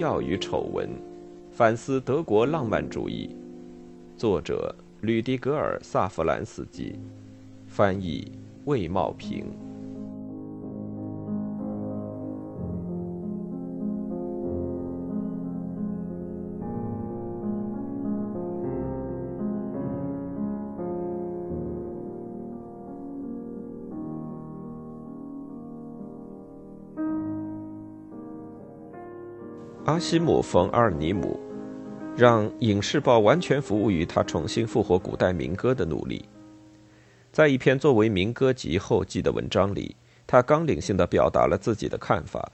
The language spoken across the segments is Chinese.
荣耀与丑闻》，反思德国浪漫主义。作者：吕迪格尔·萨弗兰斯基，翻译：魏茂平。西姆·冯·阿尔尼姆让《影视报》完全服务于他重新复活古代民歌的努力。在一篇作为民歌集后记的文章里，他纲领性的表达了自己的看法。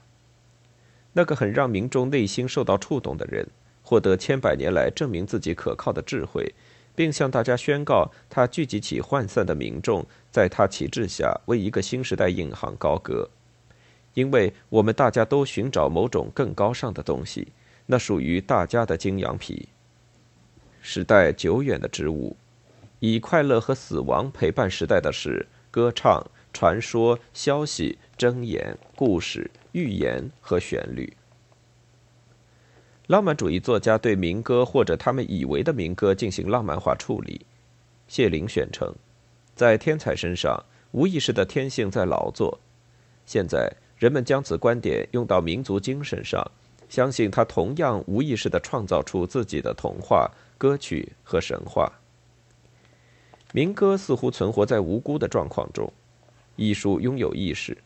那个很让民众内心受到触动的人，获得千百年来证明自己可靠的智慧，并向大家宣告他聚集起涣散的民众，在他旗帜下为一个新时代引吭高歌。因为我们大家都寻找某种更高尚的东西，那属于大家的精羊皮。时代久远的植物，以快乐和死亡陪伴时代的是歌唱、传说、消息、箴言、故事、寓言和旋律。浪漫主义作家对民歌或者他们以为的民歌进行浪漫化处理。谢林选称，在天才身上，无意识的天性在劳作。现在。人们将此观点用到民族精神上，相信他同样无意识地创造出自己的童话、歌曲和神话。民歌似乎存活在无辜的状况中，艺术拥有意识，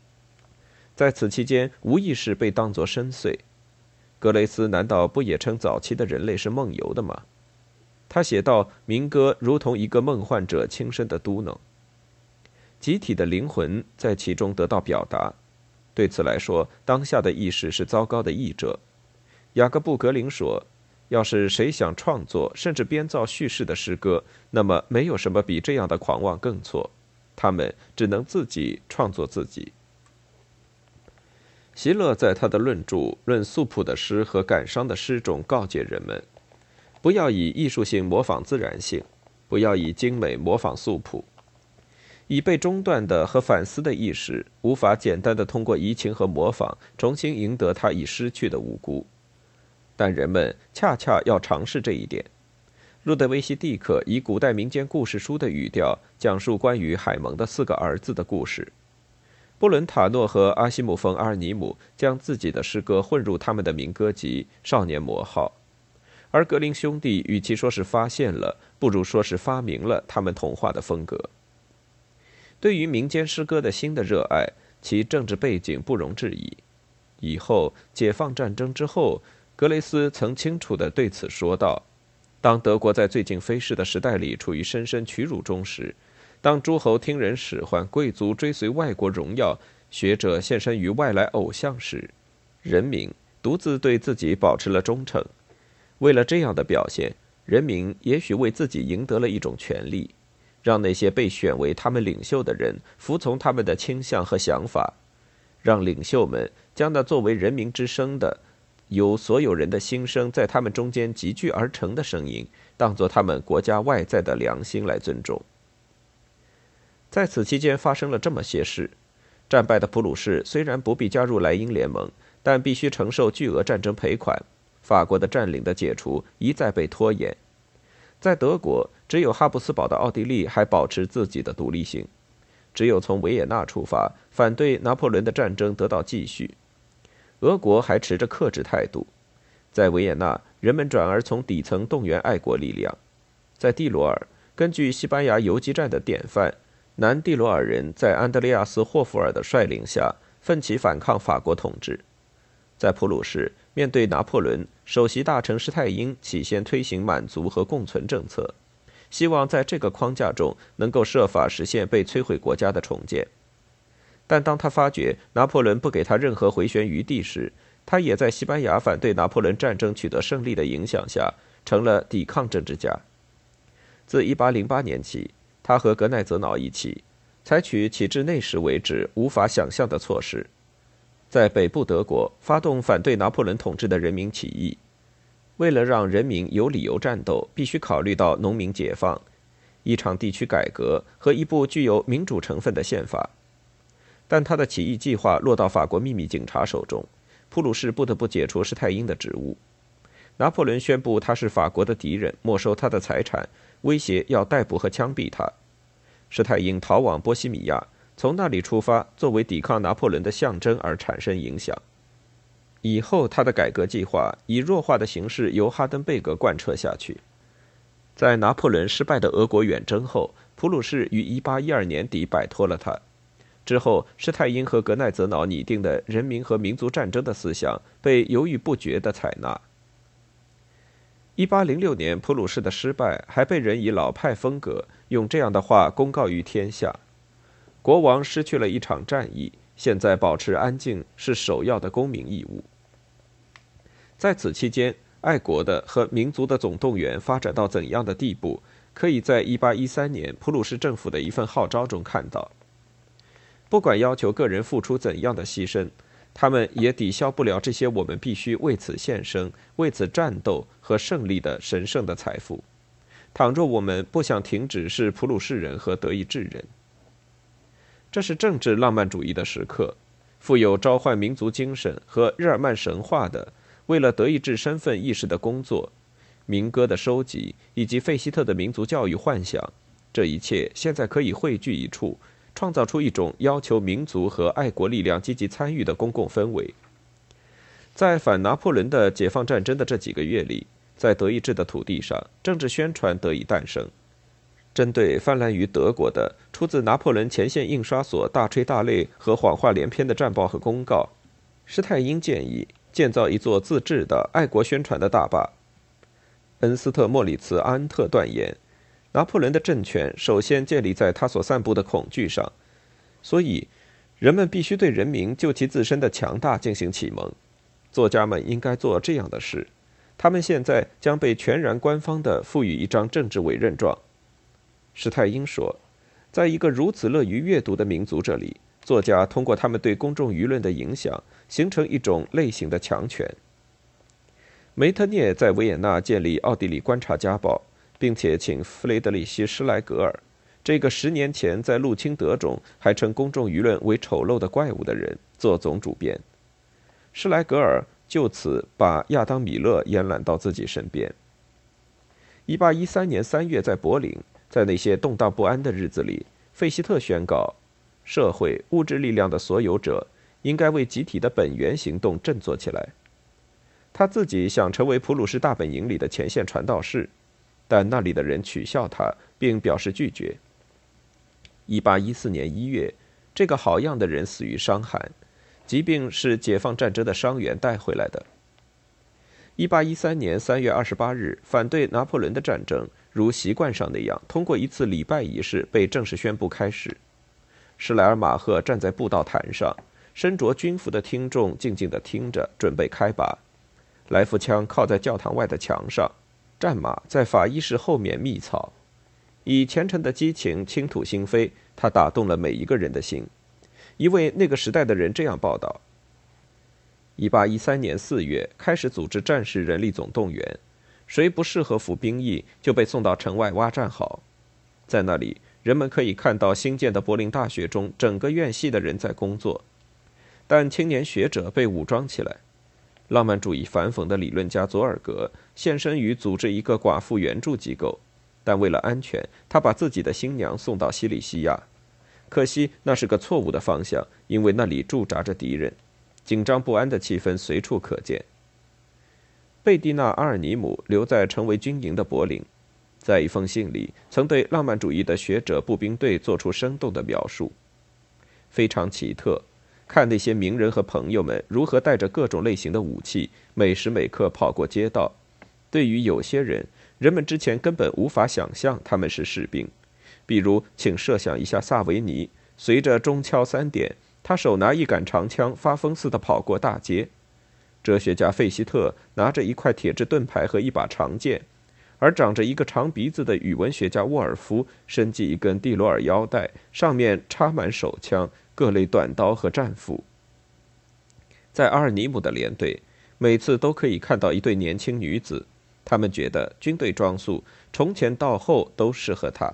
在此期间，无意识被当作深邃。格雷斯难道不也称早期的人类是梦游的吗？他写道：“民歌如同一个梦幻者轻声的嘟囔，集体的灵魂在其中得到表达。”对此来说，当下的意识是糟糕的译者。雅各布·格林说：“要是谁想创作甚至编造叙事的诗歌，那么没有什么比这样的狂妄更错。他们只能自己创作自己。”席勒在他的论著《论素朴的诗和感伤的诗》中告诫人们：不要以艺术性模仿自然性，不要以精美模仿素朴。已被中断的和反思的意识，无法简单的通过移情和模仿重新赢得他已失去的无辜，但人们恰恰要尝试这一点。路德维希·蒂克以古代民间故事书的语调讲述关于海蒙的四个儿子的故事。布伦塔诺和阿西姆冯·阿尔尼姆将自己的诗歌混入他们的民歌集《少年魔号》，而格林兄弟与其说是发现了，不如说是发明了他们童话的风格。对于民间诗歌的新的热爱，其政治背景不容置疑。以后解放战争之后，格雷斯曾清楚地对此说道：“当德国在最近飞逝的时代里处于深深屈辱中时，当诸侯听人使唤，贵族追随外国荣耀，学者献身于外来偶像时，人民独自对自己保持了忠诚。为了这样的表现，人民也许为自己赢得了一种权利。”让那些被选为他们领袖的人服从他们的倾向和想法，让领袖们将那作为人民之声的、由所有人的心声在他们中间集聚而成的声音，当作他们国家外在的良心来尊重。在此期间发生了这么些事：战败的普鲁士虽然不必加入莱茵联盟，但必须承受巨额战争赔款；法国的占领的解除一再被拖延。在德国，只有哈布斯堡的奥地利还保持自己的独立性；只有从维也纳出发，反对拿破仑的战争得到继续。俄国还持着克制态度。在维也纳，人们转而从底层动员爱国力量。在蒂罗尔，根据西班牙游击战的典范，南蒂罗尔人在安德烈亚斯·霍夫尔的率领下奋起反抗法国统治。在普鲁士，面对拿破仑，首席大臣施泰因起先推行满足和共存政策，希望在这个框架中能够设法实现被摧毁国家的重建。但当他发觉拿破仑不给他任何回旋余地时，他也在西班牙反对拿破仑战争取得胜利的影响下，成了抵抗政治家。自1808年起，他和格奈泽瑙一起，采取起至那时为止无法想象的措施。在北部德国发动反对拿破仑统治的人民起义，为了让人民有理由战斗，必须考虑到农民解放、一场地区改革和一部具有民主成分的宪法。但他的起义计划落到法国秘密警察手中，普鲁士不得不解除施泰因的职务。拿破仑宣布他是法国的敌人，没收他的财产，威胁要逮捕和枪毙他。施泰因逃往波西米亚，从那里出发，作为抵抗拿破仑的象征而产生影响。以后，他的改革计划以弱化的形式由哈登贝格贯彻下去。在拿破仑失败的俄国远征后，普鲁士于1812年底摆脱了他。之后，施泰因和格奈泽瑙拟定的人民和民族战争的思想被犹豫不决地采纳。1806年，普鲁士的失败还被人以老派风格用这样的话公告于天下：国王失去了一场战役，现在保持安静是首要的公民义务。在此期间，爱国的和民族的总动员发展到怎样的地步，可以在1813年普鲁士政府的一份号召中看到。不管要求个人付出怎样的牺牲，他们也抵消不了这些我们必须为此献身、为此战斗和胜利的神圣的财富。倘若我们不想停止是普鲁士人和德意志人，这是政治浪漫主义的时刻，富有召唤民族精神和日耳曼神话的为了德意志身份意识的工作、民歌的收集以及费希特的民族教育幻想，这一切现在可以汇聚一处。创造出一种要求民族和爱国力量积极参与的公共氛围。在反拿破仑的解放战争的这几个月里，在德意志的土地上，政治宣传得以诞生。针对泛滥于德国的、出自拿破仑前线印刷所大吹大擂和谎话连篇的战报和公告，施泰因建议建造一座自制的爱国宣传的大坝。恩斯特·莫里茨·安特断言。拿破仑的政权首先建立在他所散布的恐惧上，所以人们必须对人民就其自身的强大进行启蒙。作家们应该做这样的事，他们现在将被全然官方的赋予一张政治委任状。施泰因说，在一个如此乐于阅读的民族这里，作家通过他们对公众舆论的影响，形成一种类型的强权。梅特涅在维也纳建立《奥地利观察家报》。并且请弗雷德里希·施莱格尔，这个十年前在入侵德中还称公众舆论为丑陋的怪物的人做总主编。施莱格尔就此把亚当·米勒延揽到自己身边。1813年3月，在柏林，在那些动荡不安的日子里，费希特宣告：社会物质力量的所有者应该为集体的本源行动振作起来。他自己想成为普鲁士大本营里的前线传道士。但那里的人取笑他，并表示拒绝。一八一四年一月，这个好样的人死于伤寒，疾病是解放战争的伤员带回来的。一八一三年三月二十八日，反对拿破仑的战争如习惯上那样，通过一次礼拜仪式被正式宣布开始。施莱尔马赫站在布道坛上，身着军服的听众静静地听着，准备开拔。来福枪靠在教堂外的墙上。战马在法医室后面密草，以虔诚的激情倾吐心扉。他打动了每一个人的心。一位那个时代的人这样报道：，一八一三年四月开始组织战士人力总动员，谁不适合服兵役，就被送到城外挖战壕。在那里，人们可以看到新建的柏林大学中整个院系的人在工作，但青年学者被武装起来。浪漫主义反讽的理论家佐尔格献身于组织一个寡妇援助机构，但为了安全，他把自己的新娘送到西里西亚。可惜那是个错误的方向，因为那里驻扎着敌人，紧张不安的气氛随处可见。贝蒂娜·阿尔尼姆留在成为军营的柏林，在一封信里曾对浪漫主义的学者步兵队做出生动的描述，非常奇特。看那些名人和朋友们如何带着各种类型的武器，每时每刻跑过街道。对于有些人，人们之前根本无法想象他们是士兵。比如，请设想一下萨维尼，随着钟敲三点，他手拿一杆长枪，发疯似的跑过大街。哲学家费希特拿着一块铁质盾牌和一把长剑，而长着一个长鼻子的语文学家沃尔夫身系一根蒂罗尔腰带，上面插满手枪。各类短刀和战斧，在阿尔尼姆的连队，每次都可以看到一对年轻女子。他们觉得军队装束从前到后都适合他。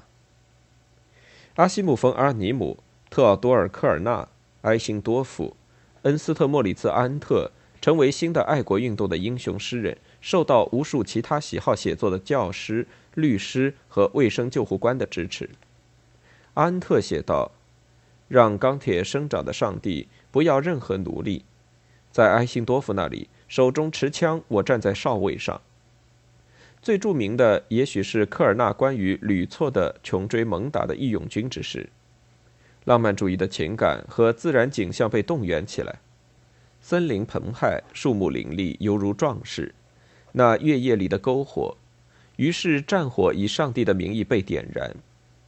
阿西姆冯阿尔尼姆、特奥多尔科尔纳、埃辛多夫、恩斯特莫里茨安特、成为新的爱国运动的英雄诗人，受到无数其他喜好写作的教师、律师和卫生救护官的支持。安特写道：“让钢铁生长的上帝不要任何奴隶。在埃辛多夫那里，手中持枪，我站在哨位上。最著名的也许是科尔纳关于屡错的穷追猛打的义勇军之事。浪漫主义的情感和自然景象被动员起来，森林澎湃，树木林立，犹如壮士。那月夜里的篝火，于是战火以上帝的名义被点燃。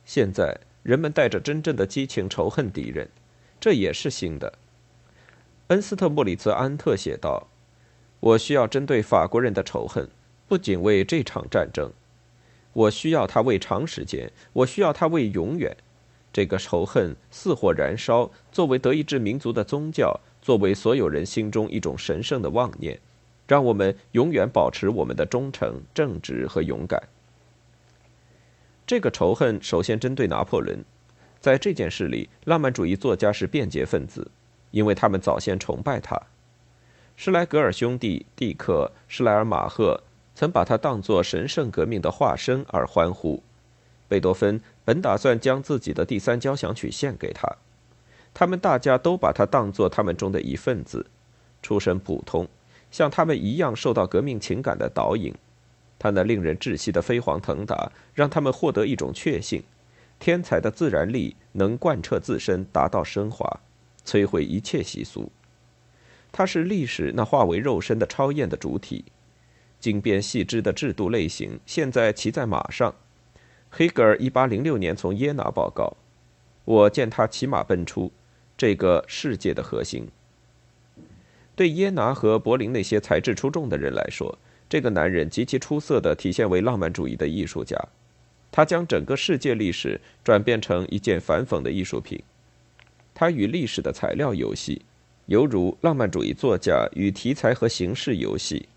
现在。”人们带着真正的激情仇恨敌人，这也是新的。恩斯特·莫里茨·安特写道：“我需要针对法国人的仇恨，不仅为这场战争，我需要他为长时间，我需要他为永远。这个仇恨似火燃烧，作为德意志民族的宗教，作为所有人心中一种神圣的妄念，让我们永远保持我们的忠诚、正直和勇敢。”这个仇恨首先针对拿破仑，在这件事里，浪漫主义作家是便捷分子，因为他们早先崇拜他。施莱格尔兄弟蒂克·施莱尔马赫曾把他当作神圣革命的化身而欢呼。贝多芬本打算将自己的第三交响曲献给他，他们大家都把他当作他们中的一份子，出身普通，像他们一样受到革命情感的导引。他那令人窒息的飞黄腾达，让他们获得一种确信：天才的自然力能贯彻自身，达到升华，摧毁一切习俗。他是历史那化为肉身的超验的主体，精编细致的制度类型现在骑在马上。黑格尔一八零六年从耶拿报告：“我见他骑马奔出，这个世界的核心。”对耶拿和柏林那些才智出众的人来说。这个男人极其出色地体现为浪漫主义的艺术家，他将整个世界历史转变成一件反讽的艺术品。他与历史的材料游戏，犹如浪漫主义作家与题材和形式游戏。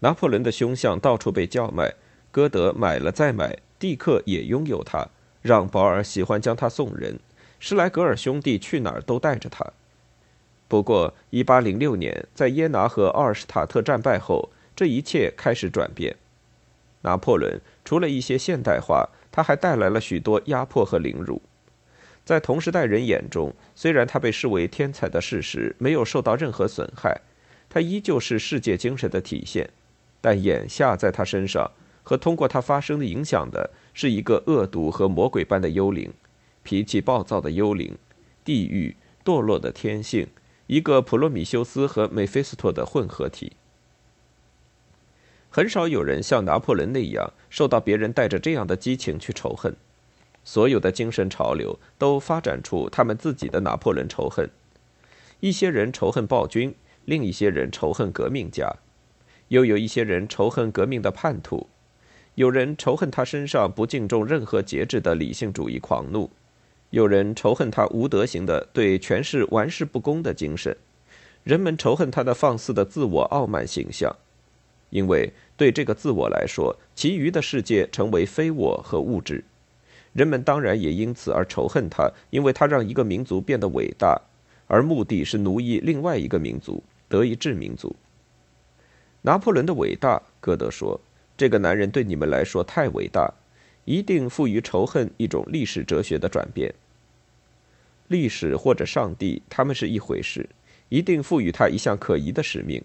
拿破仑的胸像到处被叫卖，歌德买了再买，蒂克也拥有它，让保尔喜欢将它送人，施莱格尔兄弟去哪儿都带着它。不过，1806年在耶拿和奥尔施塔特战败后。这一切开始转变。拿破仑除了一些现代化，他还带来了许多压迫和凌辱。在同时代人眼中，虽然他被视为天才的事实没有受到任何损害，他依旧是世界精神的体现。但眼下在他身上和通过他发生的影响的是一个恶毒和魔鬼般的幽灵，脾气暴躁的幽灵，地狱堕落的天性，一个普罗米修斯和美菲斯托的混合体。很少有人像拿破仑那样受到别人带着这样的激情去仇恨。所有的精神潮流都发展出他们自己的拿破仑仇恨。一些人仇恨暴君，另一些人仇恨革命家，又有一些人仇恨革命的叛徒。有人仇恨他身上不敬重任何节制的理性主义狂怒，有人仇恨他无德行的对权势玩世不恭的精神。人们仇恨他的放肆的自我傲慢形象。因为对这个自我来说，其余的世界成为非我和物质，人们当然也因此而仇恨他，因为他让一个民族变得伟大，而目的是奴役另外一个民族——德意志民族。拿破仑的伟大，歌德说：“这个男人对你们来说太伟大，一定赋予仇恨一种历史哲学的转变。历史或者上帝，他们是一回事，一定赋予他一项可疑的使命。”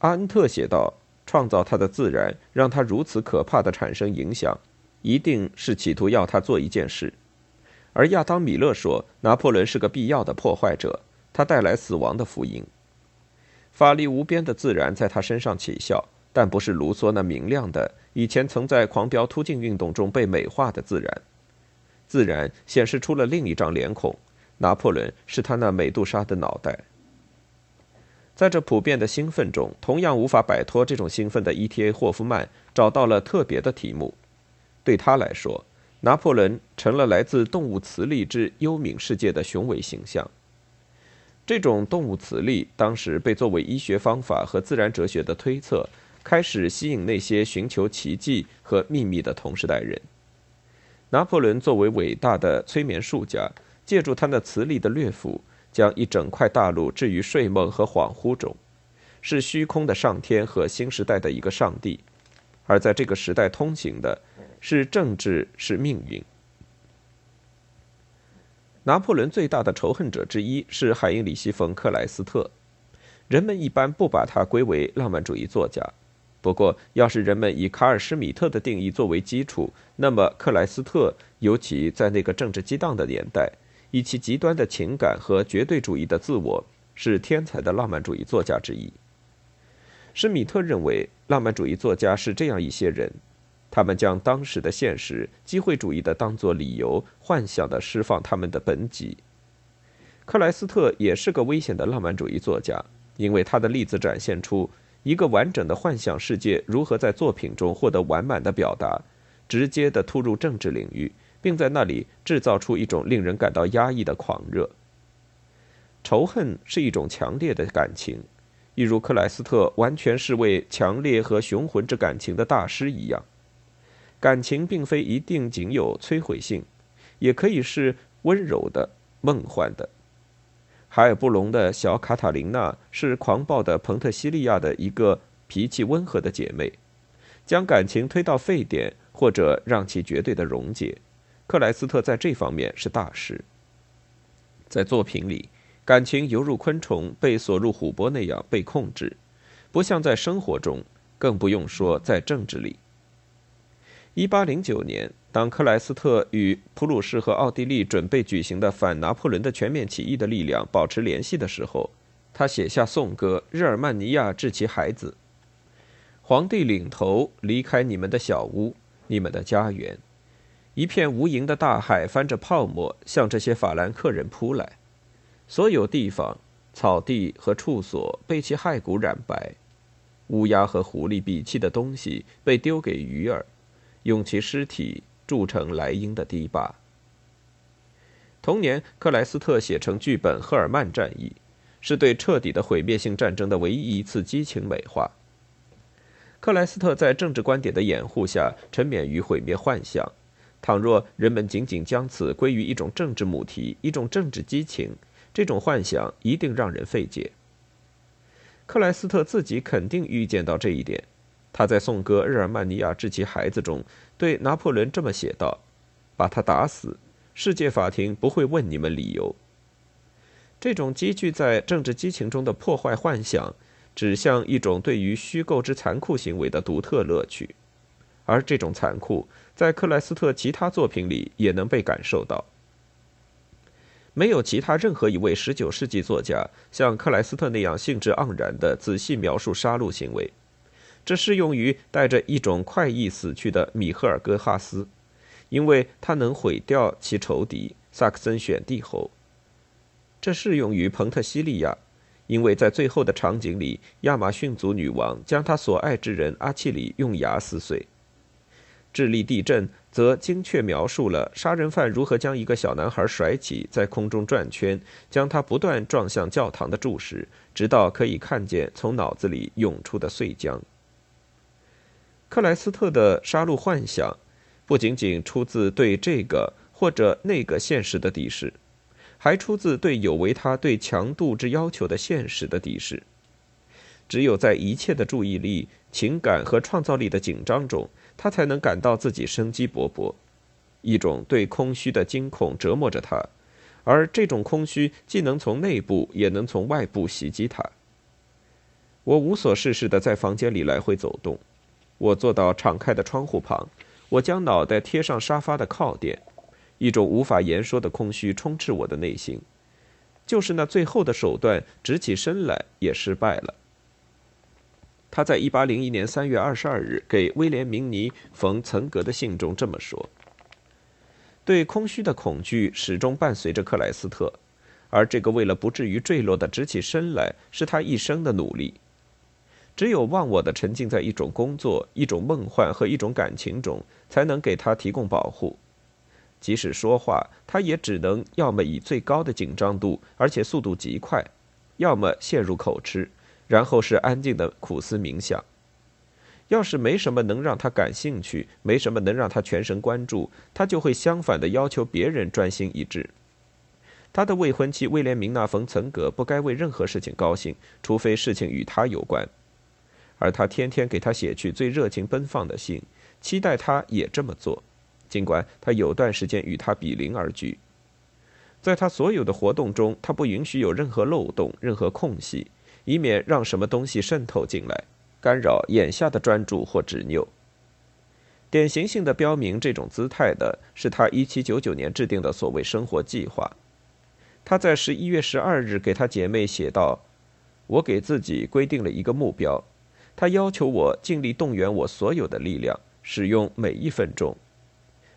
阿恩特写道：“创造他的自然，让他如此可怕的产生影响，一定是企图要他做一件事。”而亚当·米勒说：“拿破仑是个必要的破坏者，他带来死亡的福音。法力无边的自然在他身上起效，但不是卢梭那明亮的、以前曾在狂飙突进运动中被美化的自然。自然显示出了另一张脸孔，拿破仑是他那美杜莎的脑袋。”在这普遍的兴奋中，同样无法摆脱这种兴奋的 E.T.A. 霍夫曼找到了特别的题目。对他来说，拿破仑成了来自动物磁力之幽冥世界的雄伟形象。这种动物磁力当时被作为医学方法和自然哲学的推测，开始吸引那些寻求奇迹和秘密的同时代人。拿破仑作为伟大的催眠术家，借助他那磁力的略斧。将一整块大陆置于睡梦和恍惚中，是虚空的上天和新时代的一个上帝，而在这个时代通行的是政治，是命运。拿破仑最大的仇恨者之一是海因里希·冯·克莱斯特，人们一般不把他归为浪漫主义作家。不过，要是人们以卡尔·施米特的定义作为基础，那么克莱斯特，尤其在那个政治激荡的年代，以其极端的情感和绝对主义的自我，是天才的浪漫主义作家之一。施米特认为，浪漫主义作家是这样一些人，他们将当时的现实机会主义的当作理由，幻想的释放他们的本己。克莱斯特也是个危险的浪漫主义作家，因为他的例子展现出。一个完整的幻想世界如何在作品中获得完满的表达，直接的突入政治领域，并在那里制造出一种令人感到压抑的狂热。仇恨是一种强烈的感情，一如克莱斯特完全是为强烈和雄浑之感情的大师一样。感情并非一定仅有摧毁性，也可以是温柔的、梦幻的。海尔布隆的小卡塔琳娜是狂暴的彭特西利亚的一个脾气温和的姐妹，将感情推到沸点，或者让其绝对的溶解。克莱斯特在这方面是大师。在作品里，感情犹如昆虫被锁入琥珀那样被控制，不像在生活中，更不用说在政治里。一八零九年。当克莱斯特与普鲁士和奥地利准备举行的反拿破仑的全面起义的力量保持联系的时候，他写下颂歌《日耳曼尼亚致其孩子》：“皇帝领头离开你们的小屋，你们的家园，一片无垠的大海翻着泡沫向这些法兰克人扑来，所有地方、草地和处所被其骸骨染白，乌鸦和狐狸鄙弃的东西被丢给鱼儿，用其尸体。”铸成莱茵的堤坝。同年，克莱斯特写成剧本《赫尔曼战役》，是对彻底的毁灭性战争的唯一一次激情美化。克莱斯特在政治观点的掩护下沉湎于毁灭幻想。倘若人们仅仅将此归于一种政治母题、一种政治激情，这种幻想一定让人费解。克莱斯特自己肯定预见到这一点。他在颂歌《日耳曼尼亚致其孩子》中对拿破仑这么写道：“把他打死，世界法庭不会问你们理由。”这种积聚在政治激情中的破坏幻想，指向一种对于虚构之残酷行为的独特乐趣，而这种残酷在克莱斯特其他作品里也能被感受到。没有其他任何一位19世纪作家像克莱斯特那样兴致盎然地仔细描述杀戮行为。这适用于带着一种快意死去的米赫尔·戈哈斯，因为他能毁掉其仇敌萨克森选帝侯。这适用于彭特西利亚，因为在最后的场景里，亚马逊族女王将她所爱之人阿契里用牙撕碎。智利地震则精确描述了杀人犯如何将一个小男孩甩起，在空中转圈，将他不断撞向教堂的柱石，直到可以看见从脑子里涌出的碎浆。克莱斯特的杀戮幻想，不仅仅出自对这个或者那个现实的敌视，还出自对有违他对强度之要求的现实的敌视。只有在一切的注意力、情感和创造力的紧张中，他才能感到自己生机勃勃。一种对空虚的惊恐折磨着他，而这种空虚既能从内部，也能从外部袭击他。我无所事事地在房间里来回走动。我坐到敞开的窗户旁，我将脑袋贴上沙发的靠垫，一种无法言说的空虚充斥我的内心。就是那最后的手段，直起身来也失败了。他在一八零一年三月二十二日给威廉·明尼·冯·岑格的信中这么说：“对空虚的恐惧始终伴随着克莱斯特，而这个为了不至于坠落的直起身来，是他一生的努力。”只有忘我的沉浸在一种工作、一种梦幻和一种感情中，才能给他提供保护。即使说话，他也只能要么以最高的紧张度，而且速度极快，要么陷入口吃，然后是安静的苦思冥想。要是没什么能让他感兴趣，没什么能让他全神贯注，他就会相反的要求别人专心一致。他的未婚妻威廉明娜·冯·岑格不该为任何事情高兴，除非事情与他有关。而他天天给他写去最热情奔放的信，期待他也这么做，尽管他有段时间与他比邻而居。在他所有的活动中，他不允许有任何漏洞、任何空隙，以免让什么东西渗透进来，干扰眼下的专注或执拗。典型性的标明这种姿态的是他1799年制定的所谓生活计划。他在11月12日给他姐妹写道：“我给自己规定了一个目标。”他要求我尽力动员我所有的力量，使用每一分钟。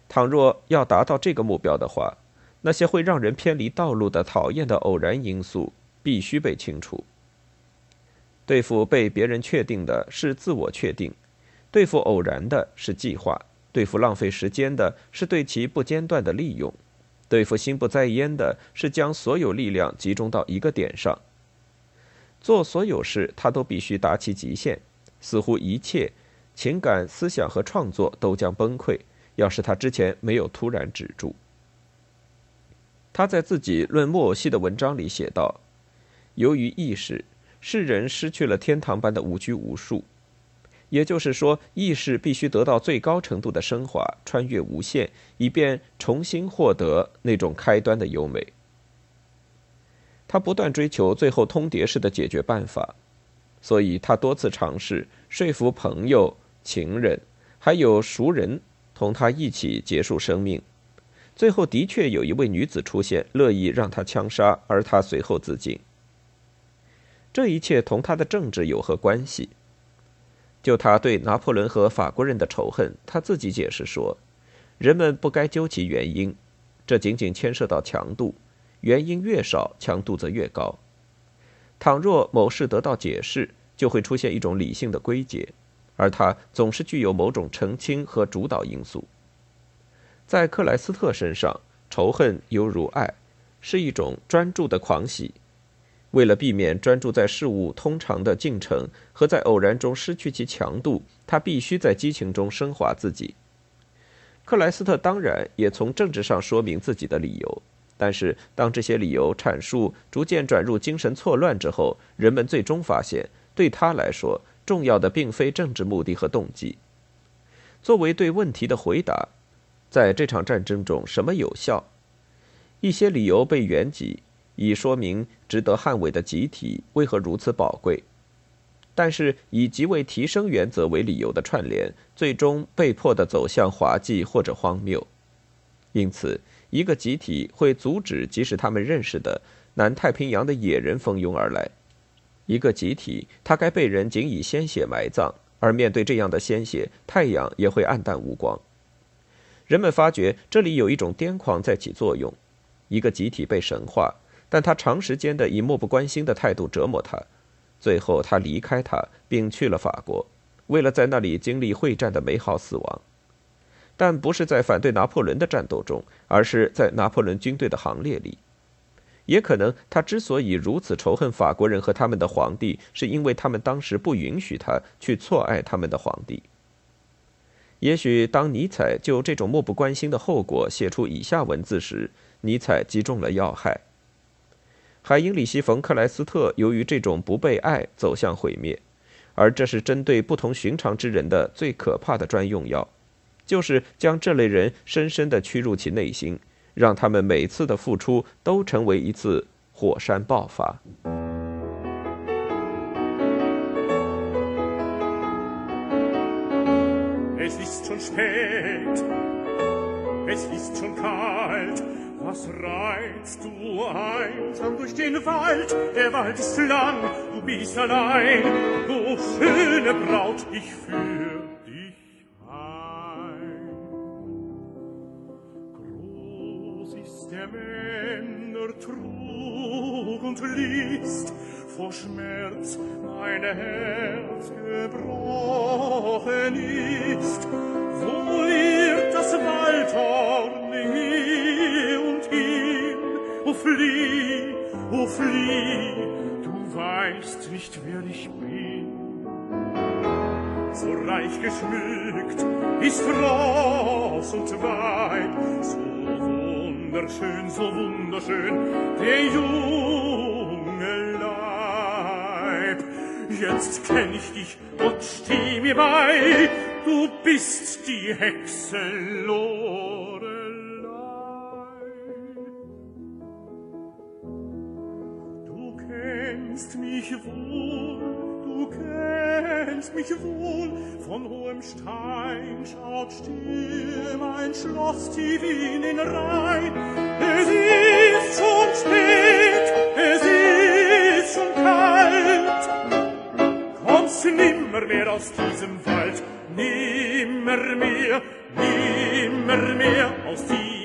倘若要达到这个目标的话，那些会让人偏离道路的讨厌的偶然因素必须被清除。对付被别人确定的是自我确定，对付偶然的是计划，对付浪费时间的是对其不间断的利用，对付心不在焉的是将所有力量集中到一个点上。做所有事，他都必须达其极限，似乎一切情感、思想和创作都将崩溃。要是他之前没有突然止住。他在自己论木偶戏的文章里写道：“由于意识，世人失去了天堂般的无拘无束，也就是说，意识必须得到最高程度的升华，穿越无限，以便重新获得那种开端的优美。”他不断追求最后通牒式的解决办法，所以他多次尝试说服朋友、情人，还有熟人同他一起结束生命。最后的确有一位女子出现，乐意让他枪杀，而他随后自尽。这一切同他的政治有何关系？就他对拿破仑和法国人的仇恨，他自己解释说：“人们不该究其原因，这仅仅牵涉到强度。”原因越少，强度则越高。倘若某事得到解释，就会出现一种理性的归结，而它总是具有某种澄清和主导因素。在克莱斯特身上，仇恨犹如爱，是一种专注的狂喜。为了避免专注在事物通常的进程和在偶然中失去其强度，他必须在激情中升华自己。克莱斯特当然也从政治上说明自己的理由。但是，当这些理由阐述逐渐转入精神错乱之后，人们最终发现，对他来说，重要的并非政治目的和动机。作为对问题的回答，在这场战争中，什么有效？一些理由被原集，以说明值得捍卫的集体为何如此宝贵。但是，以极为提升原则为理由的串联，最终被迫的走向滑稽或者荒谬。因此。一个集体会阻止即使他们认识的南太平洋的野人蜂拥而来。一个集体，他该被人仅以鲜血埋葬，而面对这样的鲜血，太阳也会黯淡无光。人们发觉这里有一种癫狂在起作用。一个集体被神化，但他长时间的以漠不关心的态度折磨他，最后他离开他，并去了法国，为了在那里经历会战的美好死亡。但不是在反对拿破仑的战斗中，而是在拿破仑军队的行列里。也可能他之所以如此仇恨法国人和他们的皇帝，是因为他们当时不允许他去错爱他们的皇帝。也许当尼采就这种漠不关心的后果写出以下文字时，尼采击中了要害。海因里希·冯·克莱斯特由于这种不被爱走向毁灭，而这是针对不同寻常之人的最可怕的专用药。就是将这类人深深地驱入其内心，让他们每次的付出都成为一次火山爆发。Trug und liest vor Schmerz mein Herz gebrochen ist. Wo wird das Waldhorn hier und hin? O flieh, o flieh, du weißt nicht, wer ich bin. So reich geschmückt ist Ross und Weib, so wunderschön, so wunderschön, der junge Leib. Jetzt kenn ich dich, Gott steh mir bei, du bist die Hexe Lorelei. Du kennst mich wohl, du kennst mich wohl, von hohem Stein schaut still mein Schloss tief in den Rhein. Es ist schon spät, es ist schon kalt, kommst nimmer mehr aus diesem Wald, nimmer mehr, nimmer mehr aus diesem Wald.